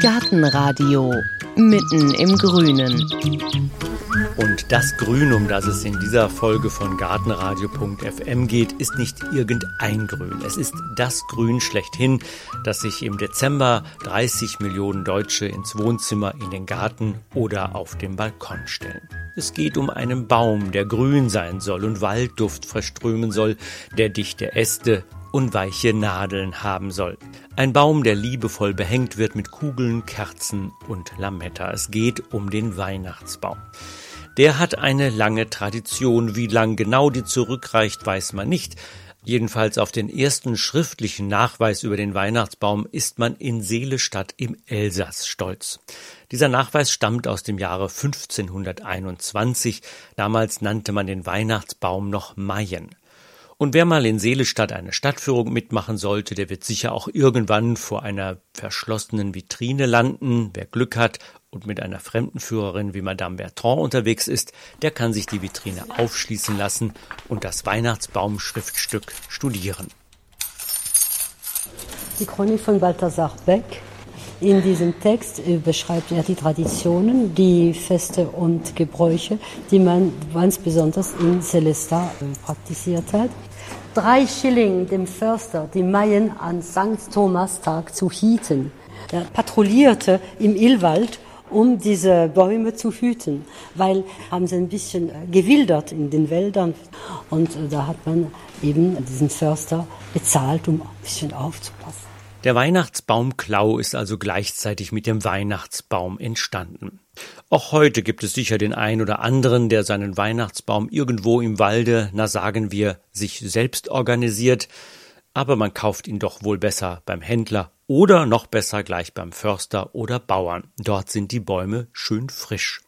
Gartenradio mitten im Grünen. Und das Grün, um das es in dieser Folge von Gartenradio.fm geht, ist nicht irgendein Grün. Es ist das Grün schlechthin, das sich im Dezember 30 Millionen Deutsche ins Wohnzimmer, in den Garten oder auf dem Balkon stellen. Es geht um einen Baum, der grün sein soll und Waldduft verströmen soll, der dichte Äste und weiche Nadeln haben soll. Ein Baum, der liebevoll behängt wird mit Kugeln, Kerzen und Lametta. Es geht um den Weihnachtsbaum. Der hat eine lange Tradition. Wie lang genau die zurückreicht, weiß man nicht. Jedenfalls auf den ersten schriftlichen Nachweis über den Weihnachtsbaum ist man in Seelestadt im Elsass stolz. Dieser Nachweis stammt aus dem Jahre 1521. Damals nannte man den Weihnachtsbaum noch Mayen. Und wer mal in Seelestadt eine Stadtführung mitmachen sollte, der wird sicher auch irgendwann vor einer verschlossenen Vitrine landen. Wer Glück hat und mit einer Fremdenführerin wie Madame Bertrand unterwegs ist, der kann sich die Vitrine aufschließen lassen und das Weihnachtsbaumschriftstück studieren. Die Chronik von Balthasar Beck. In diesem Text beschreibt er die Traditionen, die Feste und Gebräuche, die man ganz besonders in Celesta praktiziert hat drei Schilling dem Förster die Maien an St. Thomastag zu hieten. Er patrouillierte im Illwald, um diese Bäume zu hüten, weil haben sie ein bisschen gewildert in den Wäldern und äh, da hat man eben diesen Förster bezahlt, um ein bisschen aufzupassen. Der Weihnachtsbaumklau ist also gleichzeitig mit dem Weihnachtsbaum entstanden. Auch heute gibt es sicher den einen oder anderen, der seinen Weihnachtsbaum irgendwo im Walde, na sagen wir, sich selbst organisiert, aber man kauft ihn doch wohl besser beim Händler oder noch besser gleich beim Förster oder Bauern. Dort sind die Bäume schön frisch.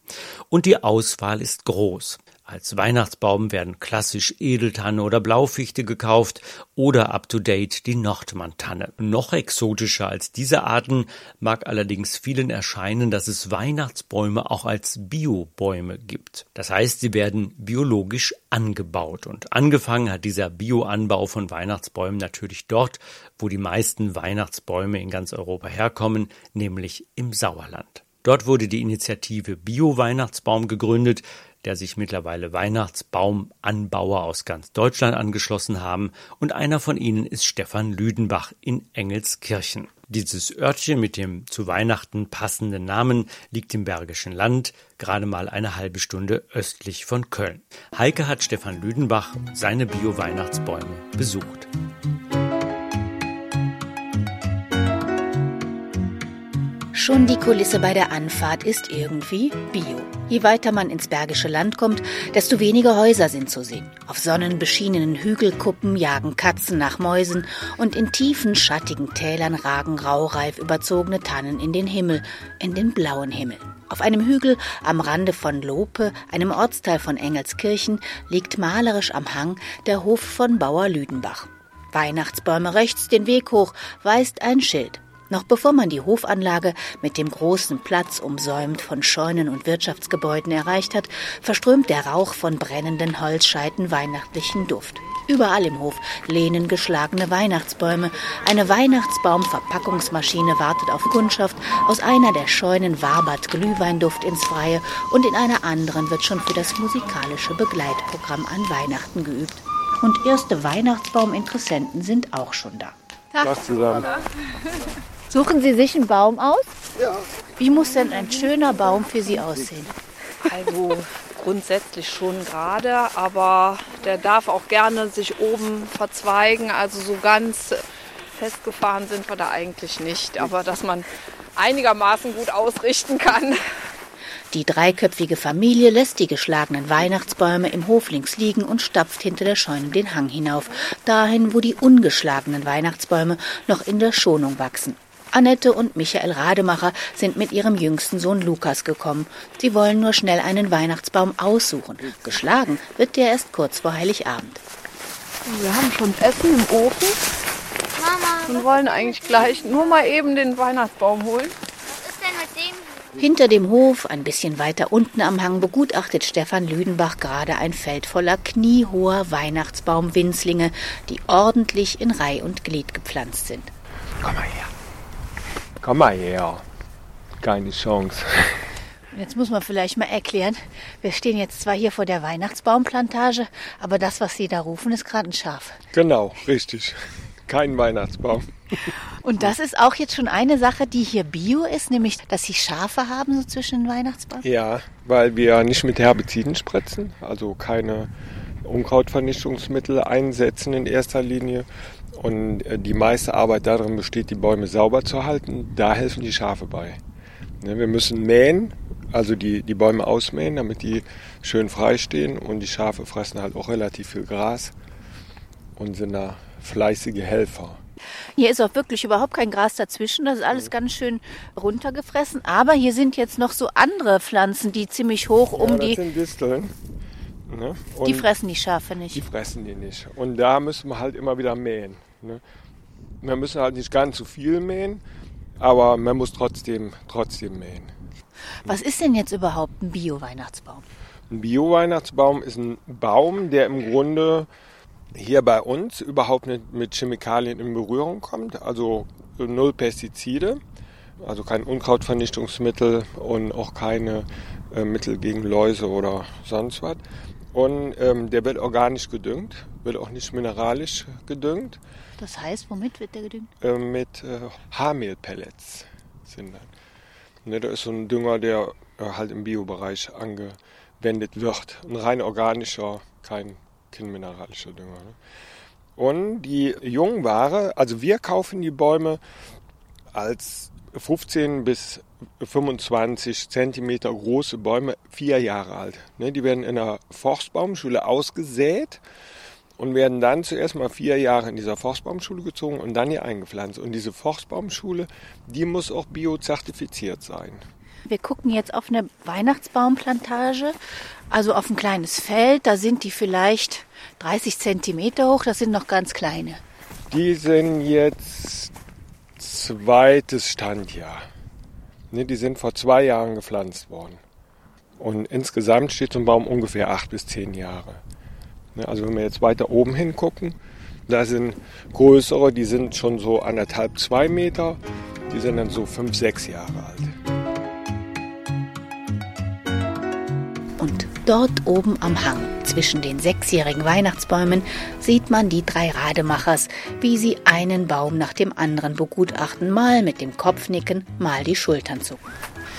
Und die Auswahl ist groß. Als Weihnachtsbaum werden klassisch Edeltanne oder Blaufichte gekauft oder up-to-date die Nordmantanne. Noch exotischer als diese Arten mag allerdings vielen erscheinen, dass es Weihnachtsbäume auch als Biobäume gibt. Das heißt, sie werden biologisch angebaut und angefangen hat dieser Bioanbau von Weihnachtsbäumen natürlich dort, wo die meisten Weihnachtsbäume in ganz Europa herkommen, nämlich im Sauerland. Dort wurde die Initiative Bio-Weihnachtsbaum gegründet, der sich mittlerweile Weihnachtsbaumanbauer aus ganz Deutschland angeschlossen haben, und einer von ihnen ist Stefan Lüdenbach in Engelskirchen. Dieses Örtchen mit dem zu Weihnachten passenden Namen liegt im Bergischen Land, gerade mal eine halbe Stunde östlich von Köln. Heike hat Stefan Lüdenbach seine Bio-Weihnachtsbäume besucht. Schon die Kulisse bei der Anfahrt ist irgendwie Bio. Je weiter man ins Bergische Land kommt, desto weniger Häuser sind zu sehen. Auf sonnenbeschienenen Hügelkuppen jagen Katzen nach Mäusen und in tiefen, schattigen Tälern ragen raureif überzogene Tannen in den Himmel, in den blauen Himmel. Auf einem Hügel am Rande von Lope, einem Ortsteil von Engelskirchen, liegt malerisch am Hang der Hof von Bauer Lüdenbach. Weihnachtsbäume rechts den Weg hoch, weist ein Schild. Noch bevor man die Hofanlage mit dem großen Platz umsäumt von Scheunen und Wirtschaftsgebäuden erreicht hat, verströmt der Rauch von brennenden Holzscheiten weihnachtlichen Duft. Überall im Hof lehnen geschlagene Weihnachtsbäume. Eine Weihnachtsbaumverpackungsmaschine wartet auf Kundschaft. Aus einer der Scheunen wabert Glühweinduft ins Freie und in einer anderen wird schon für das musikalische Begleitprogramm an Weihnachten geübt. Und erste Weihnachtsbauminteressenten sind auch schon da. Tag zusammen. Suchen Sie sich einen Baum aus? Ja. Wie muss denn ein schöner Baum für Sie aussehen? Also grundsätzlich schon gerade, aber der darf auch gerne sich oben verzweigen. Also so ganz festgefahren sind wir da eigentlich nicht, aber dass man einigermaßen gut ausrichten kann. Die dreiköpfige Familie lässt die geschlagenen Weihnachtsbäume im Hof links liegen und stapft hinter der Scheune den Hang hinauf, dahin, wo die ungeschlagenen Weihnachtsbäume noch in der Schonung wachsen. Annette und Michael Rademacher sind mit ihrem jüngsten Sohn Lukas gekommen. Sie wollen nur schnell einen Weihnachtsbaum aussuchen. Geschlagen wird der erst kurz vor Heiligabend. Wir haben schon Essen im Ofen Mama, und wollen eigentlich gleich nur mal eben den Weihnachtsbaum holen. was ist denn mit dem? Hinter dem Hof, ein bisschen weiter unten am Hang, begutachtet Stefan Lüdenbach gerade ein Feld voller kniehoher Weihnachtsbaumwinzlinge, die ordentlich in Reih und Glied gepflanzt sind. Komm mal her. Komm mal her. Keine Chance. Jetzt muss man vielleicht mal erklären, wir stehen jetzt zwar hier vor der Weihnachtsbaumplantage, aber das, was Sie da rufen, ist gerade ein Schaf. Genau, richtig. Kein Weihnachtsbaum. Und das ist auch jetzt schon eine Sache, die hier bio ist, nämlich, dass Sie Schafe haben so zwischen den Weihnachtsbaum. Ja, weil wir nicht mit Herbiziden spritzen, also keine Unkrautvernichtungsmittel einsetzen in erster Linie. Und äh, die meiste Arbeit darin besteht, die Bäume sauber zu halten. Da helfen die Schafe bei. Ne, wir müssen mähen, also die, die Bäume ausmähen, damit die schön frei stehen. Und die Schafe fressen halt auch relativ viel Gras und sind da fleißige Helfer. Hier ist auch wirklich überhaupt kein Gras dazwischen. Das ist alles ganz schön runtergefressen. Aber hier sind jetzt noch so andere Pflanzen, die ziemlich hoch um ja, das die. sind Disteln. Ne? Die fressen die Schafe die nicht. fressen die nicht. Und da müssen wir halt immer wieder mähen. Ne? Wir müssen halt nicht ganz so viel mähen, aber man muss trotzdem, trotzdem mähen. Was ist denn jetzt überhaupt ein Bio-Weihnachtsbaum? Ein Bio-Weihnachtsbaum ist ein Baum, der im Grunde hier bei uns überhaupt nicht mit Chemikalien in Berührung kommt, also null Pestizide, also kein Unkrautvernichtungsmittel und auch keine äh, Mittel gegen Läuse oder sonst was. Und ähm, der wird organisch gedüngt, wird auch nicht mineralisch gedüngt, Das heißt, womit wird der gedüngt? äh, mit äh, Haarmehlpellets sind das. Ne, da ist so ein Dünger, der äh, halt im Biobereich angewendet wird. Ein rein organischer, kein, kein mineralischer Dünger. Ne? Und die Jungware, also wir kaufen die Bäume als 15 bis 25 Zentimeter große Bäume, vier Jahre alt. Ne, die werden in der Forstbaumschule ausgesät und werden dann zuerst mal vier Jahre in dieser Forstbaumschule gezogen und dann hier eingepflanzt. Und diese Forstbaumschule, die muss auch biozertifiziert sein. Wir gucken jetzt auf eine Weihnachtsbaumplantage, also auf ein kleines Feld. Da sind die vielleicht 30 Zentimeter hoch. Das sind noch ganz kleine. Die sind jetzt zweites Standjahr. Ne, die sind vor zwei Jahren gepflanzt worden. Und insgesamt steht so ein Baum ungefähr acht bis zehn Jahre. Ne, also wenn wir jetzt weiter oben hingucken, da sind größere, die sind schon so anderthalb, zwei Meter. Die sind dann so fünf, sechs Jahre alt. Und dort oben am Hang zwischen den sechsjährigen Weihnachtsbäumen sieht man die drei Rademachers, wie sie einen Baum nach dem anderen begutachten, mal mit dem Kopf nicken, mal die Schultern zucken.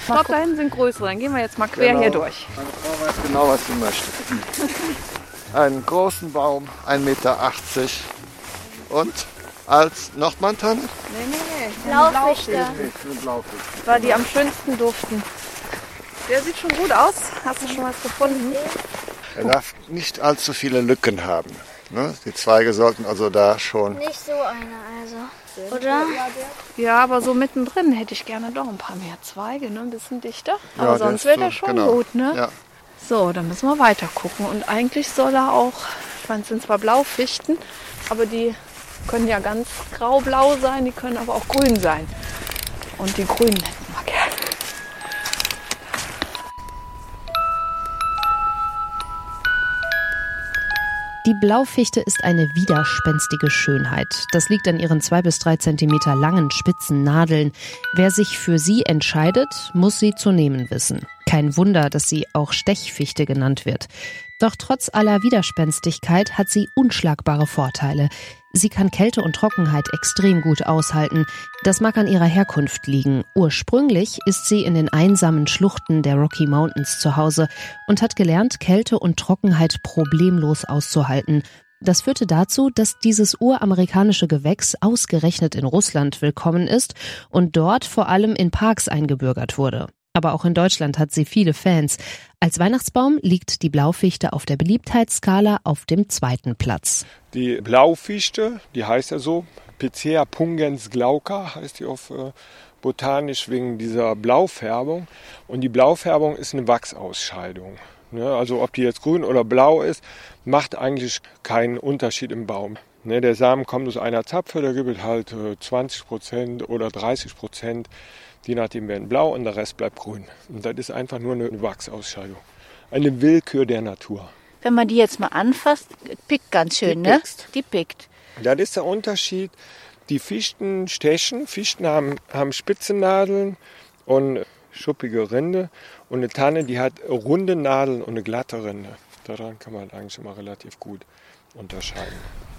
Dort da hinten sind größere. Dann gehen wir jetzt mal quer hier durch. Meine Frau weiß genau, was sie möchte. Einen großen Baum, 1,80 Meter. Und als Nordmantanne? Nee, nee, nee. Blaufichte. Blaufichte. War die am schönsten duften. Der sieht schon gut aus. Hast du schon was gefunden? Er darf nicht allzu viele Lücken haben. Ne? Die Zweige sollten also da schon. Nicht so eine, also. Oder? Ja, aber so mittendrin hätte ich gerne doch ein paar mehr Zweige, ne? ein bisschen dichter. Ja, Aber der sonst wäre der schon genau. gut, ne? Ja. So, dann müssen wir weiter gucken. Und eigentlich soll er auch, ich meine, es sind zwar Blaufichten, aber die können ja ganz grau-blau sein, die können aber auch grün sein. Und die grünen hätten Die Blaufichte ist eine widerspenstige Schönheit. Das liegt an ihren zwei bis drei Zentimeter langen spitzen Nadeln. Wer sich für sie entscheidet, muss sie zu nehmen wissen. Kein Wunder, dass sie auch Stechfichte genannt wird. Doch trotz aller Widerspenstigkeit hat sie unschlagbare Vorteile. Sie kann Kälte und Trockenheit extrem gut aushalten. Das mag an ihrer Herkunft liegen. Ursprünglich ist sie in den einsamen Schluchten der Rocky Mountains zu Hause und hat gelernt, Kälte und Trockenheit problemlos auszuhalten. Das führte dazu, dass dieses uramerikanische Gewächs ausgerechnet in Russland willkommen ist und dort vor allem in Parks eingebürgert wurde. Aber auch in Deutschland hat sie viele Fans. Als Weihnachtsbaum liegt die Blaufichte auf der Beliebtheitsskala auf dem zweiten Platz. Die Blaufichte, die heißt ja so, Picea pungens glauca heißt die auf äh, botanisch wegen dieser Blaufärbung. Und die Blaufärbung ist eine Wachsausscheidung. Ne? Also ob die jetzt grün oder blau ist, macht eigentlich keinen Unterschied im Baum. Ne? Der Samen kommt aus einer Zapfe, da gibt halt äh, 20 Prozent oder 30 Je nachdem werden blau und der Rest bleibt grün. Und das ist einfach nur eine Wachsausscheidung. Eine Willkür der Natur. Wenn man die jetzt mal anfasst, pickt ganz schön, Die ne? pickst. Die pickt. Das ist der Unterschied Die Fichten stechen. Fichten haben, haben spitze Nadeln und schuppige Rinde. Und eine Tanne, die hat runde Nadeln und eine glatte Rinde. Daran kann man eigentlich immer relativ gut unterscheiden.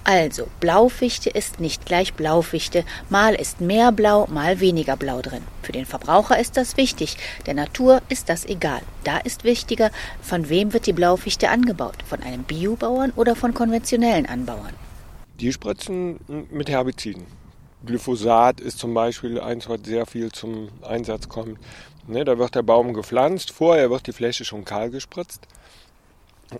Also, Blaufichte ist nicht gleich Blaufichte. Mal ist mehr Blau, mal weniger Blau drin. Für den Verbraucher ist das wichtig. Der Natur ist das egal. Da ist wichtiger, von wem wird die Blaufichte angebaut? Von einem Biobauern oder von konventionellen Anbauern? Die spritzen mit Herbiziden. Glyphosat ist zum Beispiel eins, was sehr viel zum Einsatz kommt. Ne, da wird der Baum gepflanzt, vorher wird die Fläche schon kahl gespritzt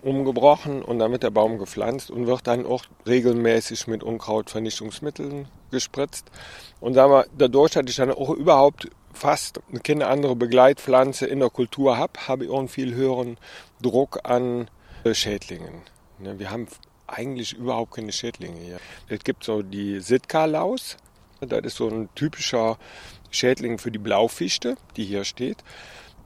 umgebrochen und dann wird der Baum gepflanzt und wird dann auch regelmäßig mit Unkrautvernichtungsmitteln gespritzt. Und sagen wir, dadurch, dass ich dann auch überhaupt fast keine andere Begleitpflanze in der Kultur habe, habe ich auch einen viel höheren Druck an äh, Schädlingen. Ne, wir haben eigentlich überhaupt keine Schädlinge hier. Es gibt so die Sitka-Laus. Das ist so ein typischer Schädling für die Blaufichte, die hier steht.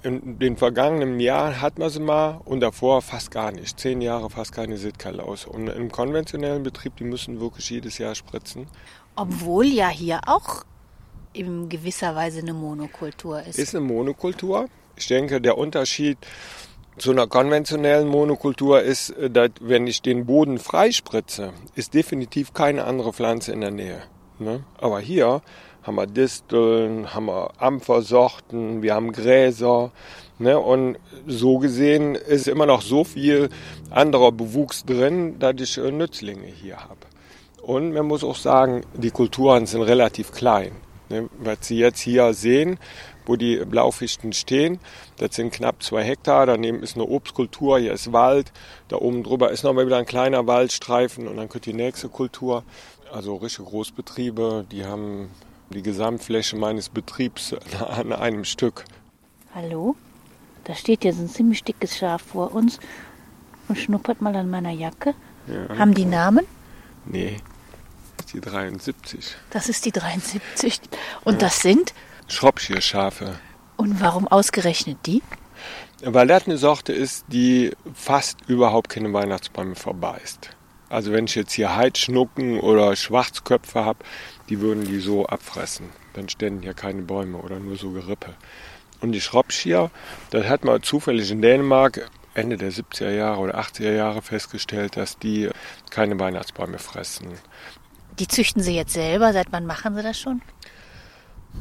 In den vergangenen Jahren hat man sie mal und davor fast gar nicht. Zehn Jahre fast keine Sitkalaus. Und im konventionellen Betrieb, die müssen wirklich jedes Jahr spritzen. Obwohl ja hier auch in gewisser Weise eine Monokultur ist. Ist eine Monokultur. Ich denke, der Unterschied zu einer konventionellen Monokultur ist, dass wenn ich den Boden freispritze, ist definitiv keine andere Pflanze in der Nähe. Ne? Aber hier haben wir Disteln, haben wir Ampfersorten, wir haben Gräser. Ne? Und so gesehen ist immer noch so viel anderer Bewuchs drin, dass ich äh, Nützlinge hier habe. Und man muss auch sagen, die Kulturen sind relativ klein. Ne? Was Sie jetzt hier sehen, wo die Blaufichten stehen, das sind knapp zwei Hektar. Daneben ist eine Obstkultur, hier ist Wald. Da oben drüber ist nochmal wieder ein kleiner Waldstreifen und dann kommt die nächste Kultur. Also richtige Großbetriebe, die haben die Gesamtfläche meines Betriebs an einem Stück. Hallo? Da steht jetzt ein ziemlich dickes Schaf vor uns und schnuppert mal an meiner Jacke. Ja. Haben die Namen? Nee, das ist die 73. Das ist die 73. Und ja. das sind? Shropshire-Schafe. Und warum ausgerechnet die? Weil das eine Sorte ist, die fast überhaupt keine Weihnachtsbäume verbeißt. Also wenn ich jetzt hier Heidschnucken oder Schwarzköpfe habe, die würden die so abfressen. Dann ständen hier keine Bäume oder nur so Gerippe. Und die Shropshire, das hat man zufällig in Dänemark Ende der 70er Jahre oder 80er Jahre festgestellt, dass die keine Weihnachtsbäume fressen. Die züchten Sie jetzt selber? Seit wann machen Sie das schon?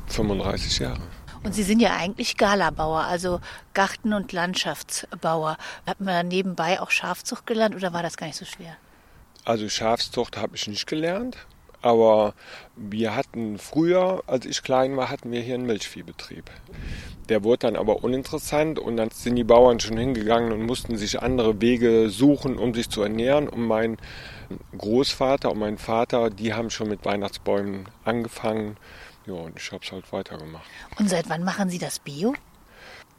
35 Jahre. Und Sie sind ja eigentlich Galabauer, also Garten- und Landschaftsbauer. Hat man nebenbei auch Schafzucht gelernt oder war das gar nicht so schwer? Also Schafszucht habe ich nicht gelernt. Aber wir hatten früher, als ich klein war, hatten wir hier einen Milchviehbetrieb. Der wurde dann aber uninteressant und dann sind die Bauern schon hingegangen und mussten sich andere Wege suchen, um sich zu ernähren. Und mein Großvater und mein Vater, die haben schon mit Weihnachtsbäumen angefangen. Ja, und ich habe es halt weitergemacht. Und seit wann machen Sie das Bio?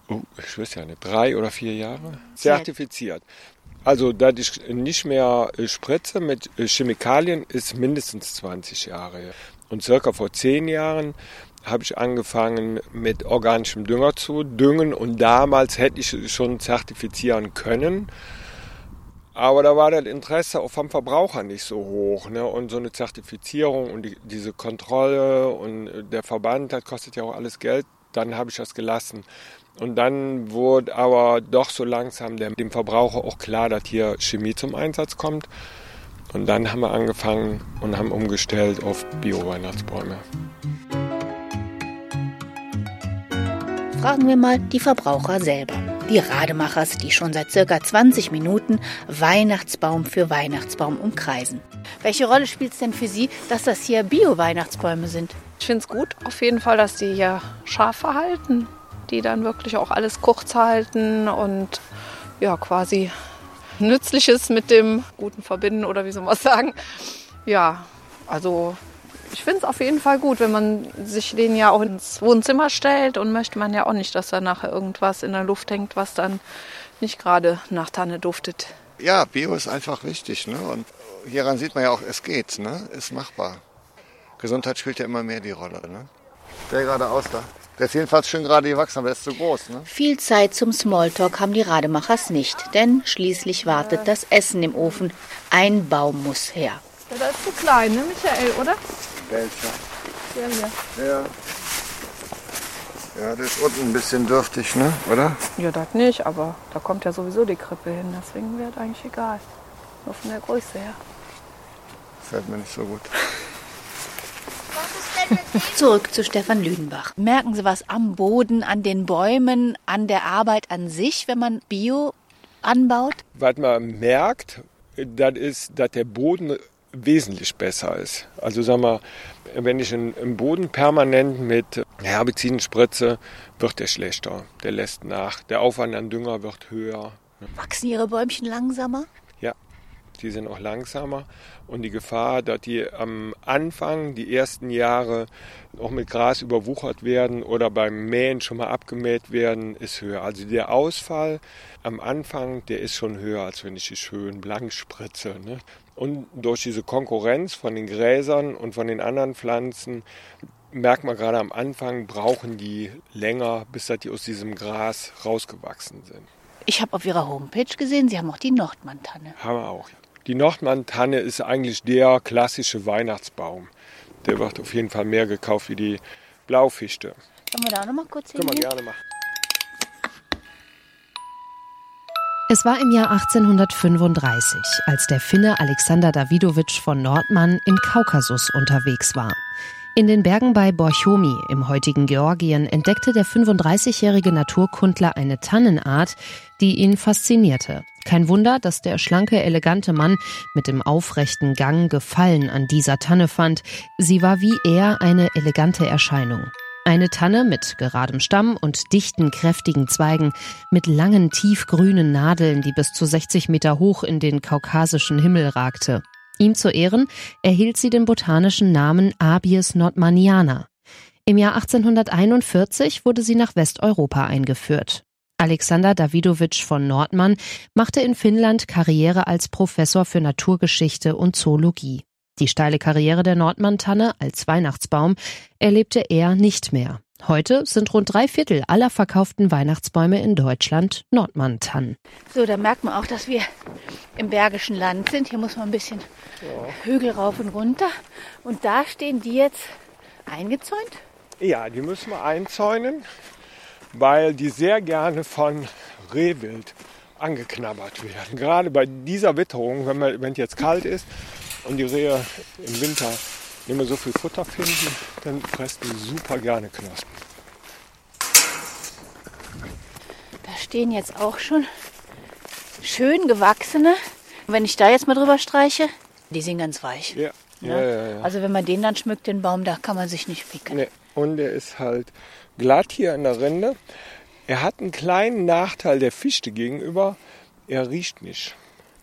Oh, ich weiß ja nicht, drei oder vier Jahre. Zertifiziert. Also, da ich nicht mehr äh, spritze mit äh, Chemikalien, ist mindestens 20 Jahre. Und circa vor zehn Jahren habe ich angefangen mit organischem Dünger zu düngen und damals hätte ich schon zertifizieren können. Aber da war das Interesse auch vom Verbraucher nicht so hoch. Ne? Und so eine Zertifizierung und die, diese Kontrolle und äh, der Verband, das kostet ja auch alles Geld. Dann habe ich das gelassen. Und dann wurde aber doch so langsam dem Verbraucher auch klar, dass hier Chemie zum Einsatz kommt. Und dann haben wir angefangen und haben umgestellt auf Bio-Weihnachtsbäume. Fragen wir mal die Verbraucher selber. Die Rademachers, die schon seit circa 20 Minuten Weihnachtsbaum für Weihnachtsbaum umkreisen. Welche Rolle spielt es denn für Sie, dass das hier Bio-Weihnachtsbäume sind? Ich finde es gut auf jeden Fall, dass die hier scharf verhalten die dann wirklich auch alles kurz halten und ja, quasi Nützliches mit dem Guten verbinden oder wie soll man sagen. Ja, also ich finde es auf jeden Fall gut, wenn man sich den ja auch ins Wohnzimmer stellt und möchte man ja auch nicht, dass da nachher irgendwas in der Luft hängt, was dann nicht gerade nach Tanne duftet. Ja, Bio ist einfach wichtig. Ne? Und hieran sieht man ja auch, es geht, ne? ist machbar. Gesundheit spielt ja immer mehr die Rolle. Ne? Der geradeaus da. Der ist jedenfalls schön gerade gewachsen, aber der ist zu groß. Ne? Viel Zeit zum Smalltalk haben die Rademachers nicht, denn schließlich wartet das Essen im Ofen. Ein Baum muss her. Ja, das ist zu klein, ne, Michael, oder? Welcher? Der hier. Ja. Ja, der ist unten ein bisschen dürftig, ne? Oder? Ja, das nicht, aber da kommt ja sowieso die Krippe hin. Deswegen wäre das eigentlich egal. Nur von der Größe her. Fällt mir nicht so gut. Zurück zu Stefan Lüdenbach. Merken Sie was am Boden, an den Bäumen, an der Arbeit an sich, wenn man Bio anbaut? Was man merkt, das ist, dass der Boden wesentlich besser ist. Also sag mal, wenn ich einen Boden permanent mit Herbiziden spritze, wird der schlechter. Der lässt nach. Der Aufwand an Dünger wird höher. Wachsen Ihre Bäumchen langsamer? Ja, die sind auch langsamer. Und die Gefahr, dass die am Anfang, die ersten Jahre, auch mit Gras überwuchert werden oder beim Mähen schon mal abgemäht werden, ist höher. Also der Ausfall am Anfang, der ist schon höher, als wenn ich die schön blank spritze. Ne? Und durch diese Konkurrenz von den Gräsern und von den anderen Pflanzen merkt man gerade am Anfang, brauchen die länger, bis die aus diesem Gras rausgewachsen sind. Ich habe auf Ihrer Homepage gesehen, Sie haben auch die Nordmann-Tanne. Haben wir auch. Die Nordmann-Tanne ist eigentlich der klassische Weihnachtsbaum. Der wird auf jeden Fall mehr gekauft wie die Blaufichte. Können wir da noch mal kurz Können wir gerne machen. Es war im Jahr 1835, als der Finne Alexander Davidowitsch von Nordmann im Kaukasus unterwegs war. In den Bergen bei Borchomi im heutigen Georgien entdeckte der 35-jährige Naturkundler eine Tannenart, die ihn faszinierte. Kein Wunder, dass der schlanke, elegante Mann mit dem aufrechten Gang Gefallen an dieser Tanne fand. Sie war wie er eine elegante Erscheinung. Eine Tanne mit geradem Stamm und dichten, kräftigen Zweigen, mit langen, tiefgrünen Nadeln, die bis zu 60 Meter hoch in den kaukasischen Himmel ragte. Ihm zu Ehren erhielt sie den botanischen Namen Abies nordmanniana. Im Jahr 1841 wurde sie nach Westeuropa eingeführt. Alexander Davidowitsch von Nordmann machte in Finnland Karriere als Professor für Naturgeschichte und Zoologie. Die steile Karriere der Nordmann-Tanne als Weihnachtsbaum erlebte er nicht mehr. Heute sind rund drei Viertel aller verkauften Weihnachtsbäume in Deutschland Nordmann-Tannen. So, da merkt man auch, dass wir im Bergischen Land sind. Hier muss man ein bisschen Hügel rauf und runter. Und da stehen die jetzt eingezäunt. Ja, die müssen wir einzäunen, weil die sehr gerne von Rehwild angeknabbert werden. Gerade bei dieser Witterung, wenn man- wenn es jetzt kalt ist und die Rehe im Winter nicht mehr so viel Futter finden, dann fressen die super gerne Knospen. Da stehen jetzt auch schon schön gewachsene. Wenn ich da jetzt mal drüber streiche, die sind ganz weich. Ja, ja, Ne? ja. ja. Also wenn man den dann schmückt, den Baum, da kann man sich nicht picken. Nee. Und er ist halt glatt hier in der Rinde. Er hat einen kleinen Nachteil der Fichte gegenüber. Er riecht nicht.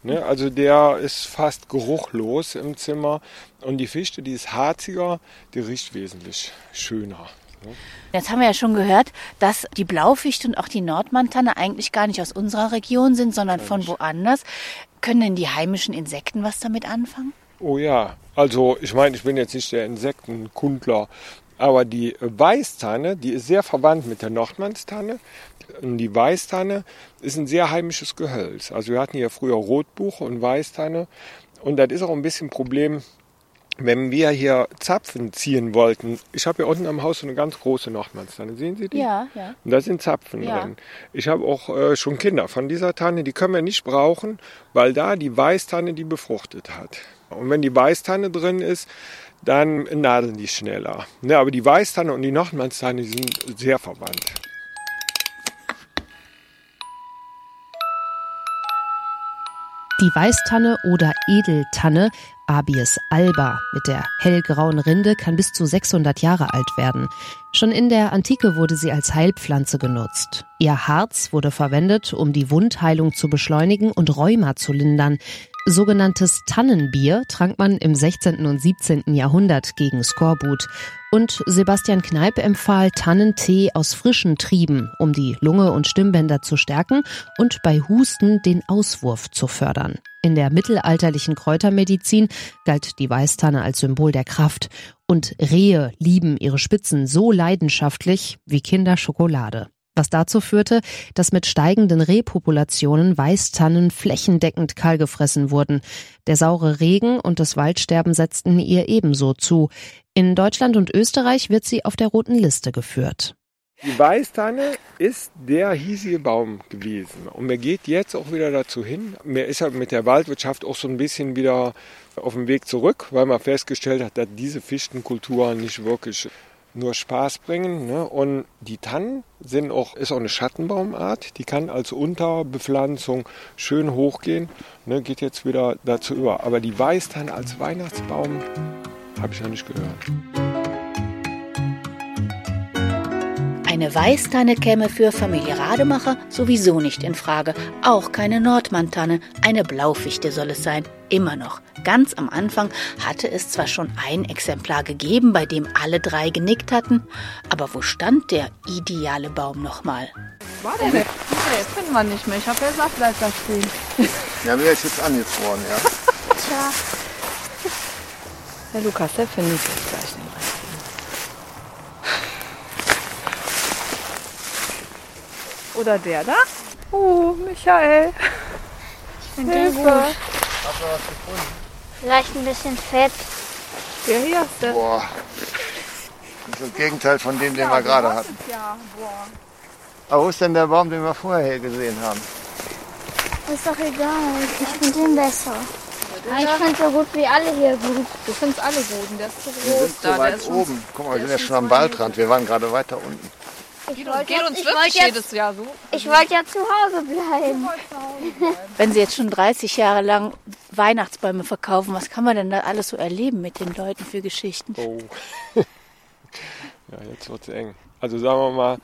Ne? Also der ist fast geruchlos im Zimmer. Und die Fichte, die ist harziger, die riecht wesentlich schöner. Jetzt haben wir ja schon gehört, dass die Blaufichte und auch die Nordmantanne eigentlich gar nicht aus unserer Region sind, sondern von woanders. Können denn die heimischen Insekten was damit anfangen? Oh ja, also ich meine, ich bin jetzt nicht der Insektenkundler, aber die Weißtanne, die ist sehr verwandt mit der Nordmannstanne. Und die Weißtanne ist ein sehr heimisches Gehölz. Also wir hatten hier früher Rotbuche und Weißtanne. Und das ist auch ein bisschen ein Problem, wenn wir hier Zapfen ziehen wollten. Ich habe hier unten am Haus so eine ganz große Nordmannstanne. Sehen Sie die? Ja, ja. Und da sind Zapfen Ja. drin. Ich habe auch äh, schon Kinder von dieser Tanne, die können wir nicht brauchen, weil da die Weißtanne die befruchtet hat. Und wenn die Weißtanne drin ist, dann nadeln die schneller. Ne, aber die Weißtanne und die Nordmannstanne die sind sehr verwandt. Die Weißtanne oder Edeltanne, Abies alba, mit der hellgrauen Rinde kann bis zu 600 Jahre alt werden. Schon in der Antike wurde sie als Heilpflanze genutzt. Ihr Harz wurde verwendet, um die Wundheilung zu beschleunigen und Rheuma zu lindern. Sogenanntes Tannenbier trank man im 16. und 17. Jahrhundert gegen Skorbut. Und Sebastian Kneipp empfahl Tannentee aus frischen Trieben, um die Lunge und Stimmbänder zu stärken und bei Husten den Auswurf zu fördern. In der mittelalterlichen Kräutermedizin galt die Weißtanne als Symbol der Kraft. Und Rehe lieben ihre Spitzen so leidenschaftlich wie Kinder Schokolade. Was dazu führte, dass mit steigenden Rehpopulationen Weißtannen flächendeckend kahlgefressen wurden. Der saure Regen und das Waldsterben setzten ihr ebenso zu. In Deutschland und Österreich wird sie auf der roten Liste geführt. Die Weißtanne ist der hiesige Baum gewesen. Und mir geht jetzt auch wieder dazu hin. Mir ist ja mit der Waldwirtschaft auch so ein bisschen wieder auf dem Weg zurück, weil man festgestellt hat, dass diese Fichtenkulturen nicht wirklich nur Spaß bringen. Ne? Und die Tannen sind auch, ist auch eine Schattenbaumart, die kann als Unterbepflanzung schön hochgehen. Ne? Geht jetzt wieder dazu über. Aber die Weißtanne als Weihnachtsbaum habe ich noch nicht gehört. Eine Weißtanne käme für Familie Rademacher sowieso nicht in Frage. Auch keine Nordmantanne. Eine Blaufichte soll es sein. Immer noch. Ganz am Anfang hatte es zwar schon ein Exemplar gegeben, bei dem alle drei genickt hatten, aber wo stand der ideale Baum nochmal? War der nicht? Nee, finden wir nicht mehr. Ich habe ja Saftleiter stehen. Ja, mir ist jetzt angefroren, ja. Tja, Herr Lukas, der findet jetzt gleich den richtigen. Oder der da? Oh, Michael. ich finde den Hilfe. gut. Hast du was gefunden? Vielleicht ein bisschen fett. Der hier ist der. Boah. Das ist das Gegenteil von dem, den wir gerade hatten. Ja, boah. Aber wo ist denn der Baum, den wir vorher hier gesehen haben? Ist doch egal. Ich finde den besser. Ich finde so gut wie alle hier gut. Du findest alle gut. Der ist zu Wir groß. sind so da. Der weit schon oben. Guck mal, wir sind ja schon am Waldrand. Wir waren gerade weiter unten. Ich Geht, wollte geht jetzt, uns ich wirklich jetzt, jedes Jahr so. ich wollte ja zu Hause bleiben. Wenn Sie jetzt schon 30 Jahre lang Weihnachtsbäume verkaufen, was kann man denn da alles so erleben mit den Leuten für Geschichten? Oh. ja, jetzt wird es eng. Also sagen wir mal,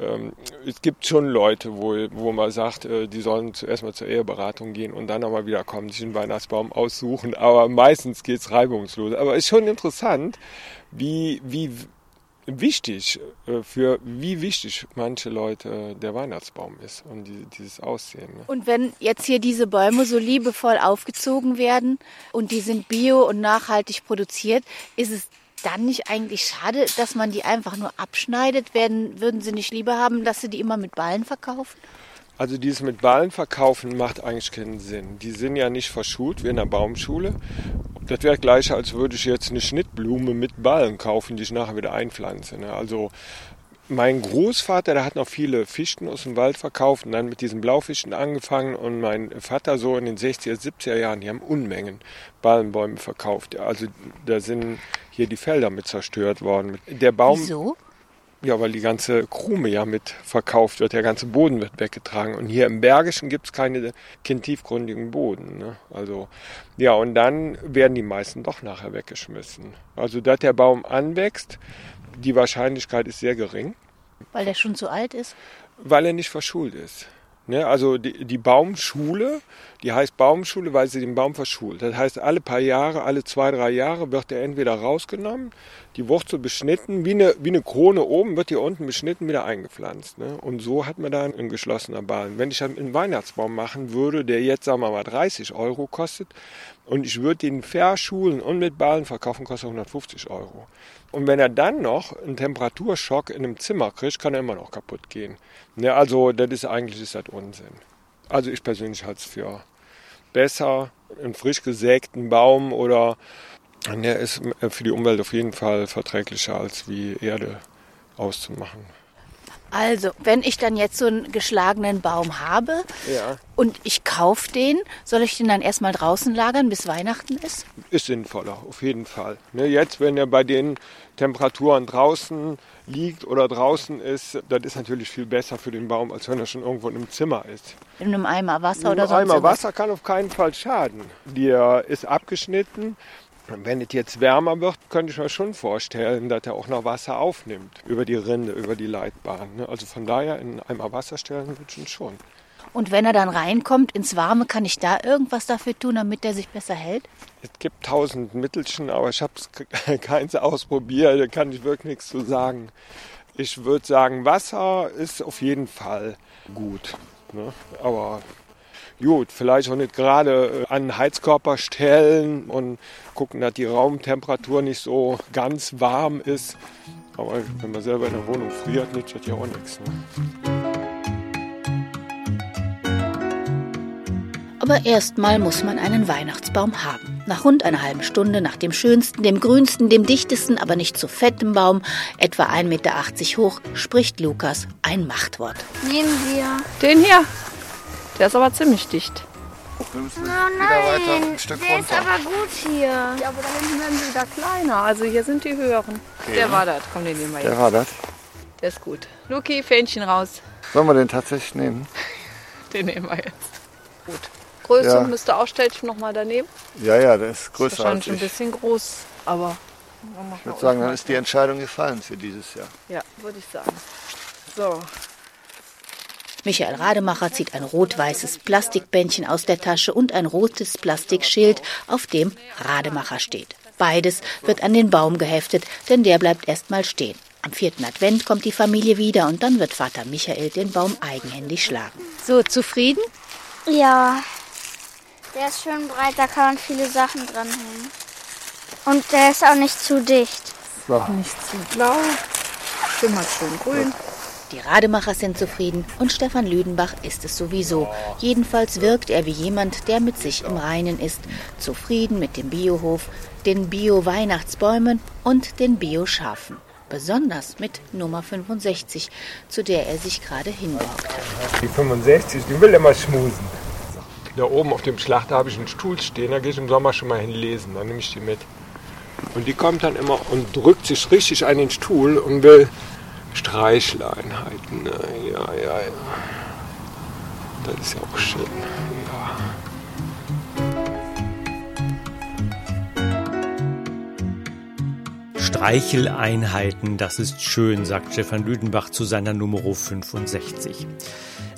ähm, es gibt schon Leute, wo, wo man sagt, äh, die sollen zuerst mal zur Eheberatung gehen und dann nochmal wiederkommen, sich einen Weihnachtsbaum aussuchen. Aber meistens geht es reibungslos. Aber es ist schon interessant, wie, wie wichtig, äh, für wie wichtig manche Leute äh, der Weihnachtsbaum ist und die, dieses Aussehen. Ne? Und wenn jetzt hier diese Bäume so liebevoll aufgezogen werden und die sind bio und nachhaltig produziert, ist es dann nicht eigentlich schade, dass man die einfach nur abschneidet? Werden, würden Sie nicht lieber haben, dass Sie die immer mit Ballen verkaufen? Also dieses mit Ballen verkaufen macht eigentlich keinen Sinn. Die sind ja nicht verschult wie in der Baumschule. Das wäre gleich, als würde ich jetzt eine Schnittblume mit Ballen kaufen, die ich nachher wieder einpflanze. Ne? Also mein Großvater, der hat noch viele Fichten aus dem Wald verkauft und dann mit diesen Blaufichten angefangen und mein Vater so in den 60er, 70er Jahren, die haben Unmengen Ballenbäume verkauft. Also da sind hier die Felder mit zerstört worden. Der Baum, Wieso? Ja, weil die ganze Krume ja mit verkauft wird, der ganze Boden wird weggetragen. Und hier im Bergischen gibt es keine tiefgründigen Boden. Ne? Also, ja, und dann werden die meisten doch nachher weggeschmissen. Also, dass der Baum anwächst, die Wahrscheinlichkeit ist sehr gering, Weil der schon zu alt ist? weil er nicht verschult ist. Ne? Also die, die Baumschule, die heißt Baumschule, weil sie den Baum verschult. Das heißt, alle paar Jahre, alle zwei, drei Jahre wird er entweder rausgenommen, die Wurzel beschnitten, wie eine, wie eine Krone oben, wird hier unten beschnitten, wieder eingepflanzt. Ne? Und so hat man dann ein geschlossener Ballen. Wenn ich einen Weihnachtsbaum machen würde, der jetzt, sagen wir mal, 30 Euro kostet, und ich würde den verschulen und mit Ballen verkaufen, kostet er 150 Euro. Und wenn er dann noch einen Temperaturschock in einem Zimmer kriegt, kann er immer noch kaputt gehen. Ne, also das ist eigentlich ist das Unsinn. Also ich persönlich halte es für besser, einen frisch gesägten Baum oder der ist für die Umwelt auf jeden Fall verträglicher als wie Erde auszumachen. Also, wenn ich dann jetzt so einen geschlagenen Baum habe Ja. und ich kaufe den, soll ich den dann erstmal draußen lagern, bis Weihnachten ist? Ist sinnvoller, auf jeden Fall. Ne, jetzt, wenn er bei den Temperaturen draußen liegt oder draußen ist, das ist natürlich viel besser für den Baum, als wenn er schon irgendwo in einem Zimmer ist. In einem Eimer Wasser oder Ein sonst Eimer irgendwas? Wasser kann auf keinen Fall schaden. Der ist abgeschnitten. Wenn es jetzt wärmer wird, könnte ich mir schon vorstellen, dass er auch noch Wasser aufnimmt über die Rinde, über die Leitbahn. ne? Also von daher in Eimer Wasser stellen würde ich ihn schon. Und wenn er dann reinkommt ins Warme, kann ich da irgendwas dafür tun, damit er sich besser hält? Es gibt tausend Mittelchen, aber ich habe keins ausprobiert, da kann ich wirklich nichts zu sagen. Ich würde sagen, Wasser ist auf jeden Fall gut. Ne? Aber gut, vielleicht auch nicht gerade äh, an den Heizkörper stellen und gucken, dass die Raumtemperatur nicht so ganz warm ist. Aber wenn man selber in der Wohnung friert, nützt das ja auch nichts. Ne? Aber erstmal muss man einen Weihnachtsbaum haben. Nach rund einer halben Stunde nach dem schönsten, dem grünsten, dem dichtesten, aber nicht zu fetten Baum, etwa 1,80 Meter hoch, spricht Lukas ein Machtwort. Nehmen wir. Den hier. Der ist aber ziemlich dicht. Wir müssen Oh wieder weiter nein, ein Stück der ist runter. aber gut hier. Ja, aber da hinten werden sie wieder kleiner. Also hier sind die höheren. Der war das. Komm, den nehmen wir Der jetzt. war das. Der ist gut. Luki, Fähnchen raus. Sollen wir den tatsächlich nehmen? Den nehmen wir jetzt. Gut. Größe Ja. müsste auch Stellchen noch mal daneben. Ja, ja, der ist größer als Wahrscheinlich ein ich. bisschen groß, aber Ich würde sagen, dann ist die Entscheidung gefallen für dieses Jahr. Ja, würde ich sagen. So, Michael Rademacher zieht ein rot-weißes Plastikbändchen aus der Tasche und ein rotes Plastikschild, auf dem Rademacher steht. Beides wird an den Baum geheftet, denn der bleibt erstmal stehen. Am vierten Advent kommt die Familie wieder und dann wird Vater Michael den Baum eigenhändig schlagen. So, zufrieden? Ja. Der ist schön breit, da kann man viele Sachen dranhängen. Und der ist auch nicht zu dicht. nicht zu blau. Schimmert schön grün. Die Rademachers sind zufrieden und Stefan Lüdenbach ist es sowieso. Jedenfalls wirkt er wie jemand, der mit sich im Reinen ist, zufrieden mit dem Biohof, den Bio-Weihnachtsbäumen und den Bio-Schafen. Besonders mit Nummer 65, zu der er sich gerade hingehockt hat. Die 65, die will immer schmusen. Da oben auf dem Schlachter habe ich einen Stuhl stehen, da gehe ich im Sommer schon mal hinlesen, dann nehme ich die mit. Und die kommt dann immer und drückt sich richtig an den Stuhl und will Streichleinheiten. Ne? Ja, ja, ja. Das ist ja auch schön. Ja. Streicheleinheiten, das ist schön, sagt Stefan Lüdenbach zu seiner Nummer 65.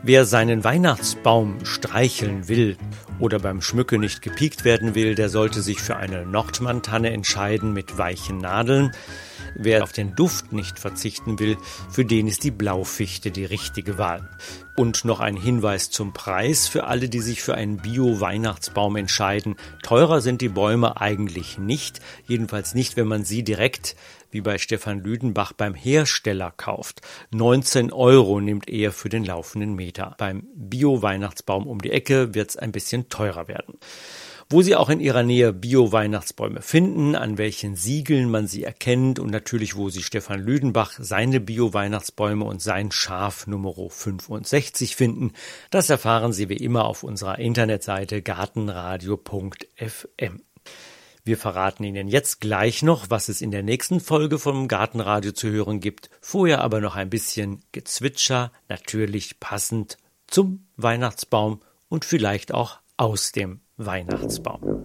Wer seinen Weihnachtsbaum streicheln will oder beim Schmücke nicht gepiekt werden will, der sollte sich für eine Nordmann-Tanne entscheiden mit weichen Nadeln. Wer auf den Duft nicht verzichten will, für den ist die Blaufichte die richtige Wahl. Und noch ein Hinweis zum Preis für alle, die sich für einen Bio-Weihnachtsbaum entscheiden. Teurer sind die Bäume eigentlich nicht, jedenfalls nicht, wenn man sie direkt wie bei Stefan Lüdenbach beim Hersteller kauft. 19 Euro nimmt er für den laufenden Meter. Beim Bio-Weihnachtsbaum um die Ecke wird's ein bisschen teurer werden. Wo Sie auch in Ihrer Nähe Bio-Weihnachtsbäume finden, an welchen Siegeln man sie erkennt und natürlich, wo Sie Stefan Lüdenbach seine Bio-Weihnachtsbäume und sein Schaf Nummer 65 finden, das erfahren Sie wie immer auf unserer Internetseite gartenradio.fm. Wir verraten Ihnen jetzt gleich noch, was es in der nächsten Folge vom Gartenradio zu hören gibt. Vorher aber noch ein bisschen Gezwitscher, natürlich passend zum Weihnachtsbaum und vielleicht auch aus dem Weihnachtsbaum.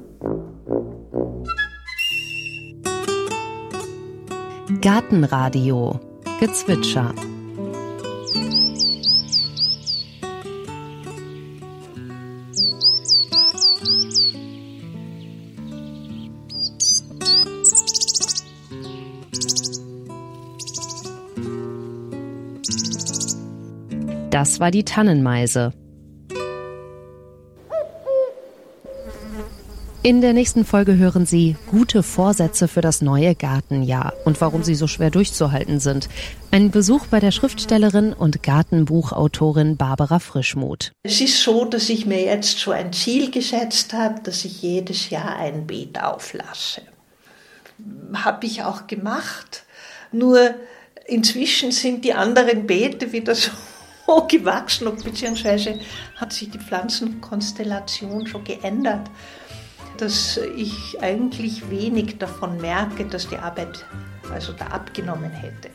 Gartenradio Gezwitscher Das war die Tannenmeise. In der nächsten Folge hören Sie gute Vorsätze für das neue Gartenjahr und warum sie so schwer durchzuhalten sind. Ein Besuch bei der Schriftstellerin und Gartenbuchautorin Barbara Frischmuth. Es ist so, dass ich mir jetzt so ein Ziel gesetzt habe, dass ich jedes Jahr ein Beet auflasse. Habe ich auch gemacht. Nur inzwischen sind die anderen Beete wieder so gewachsen, beziehungsweise hat sich die Pflanzenkonstellation schon geändert, dass ich eigentlich wenig davon merke, dass die Arbeit also da abgenommen hätte.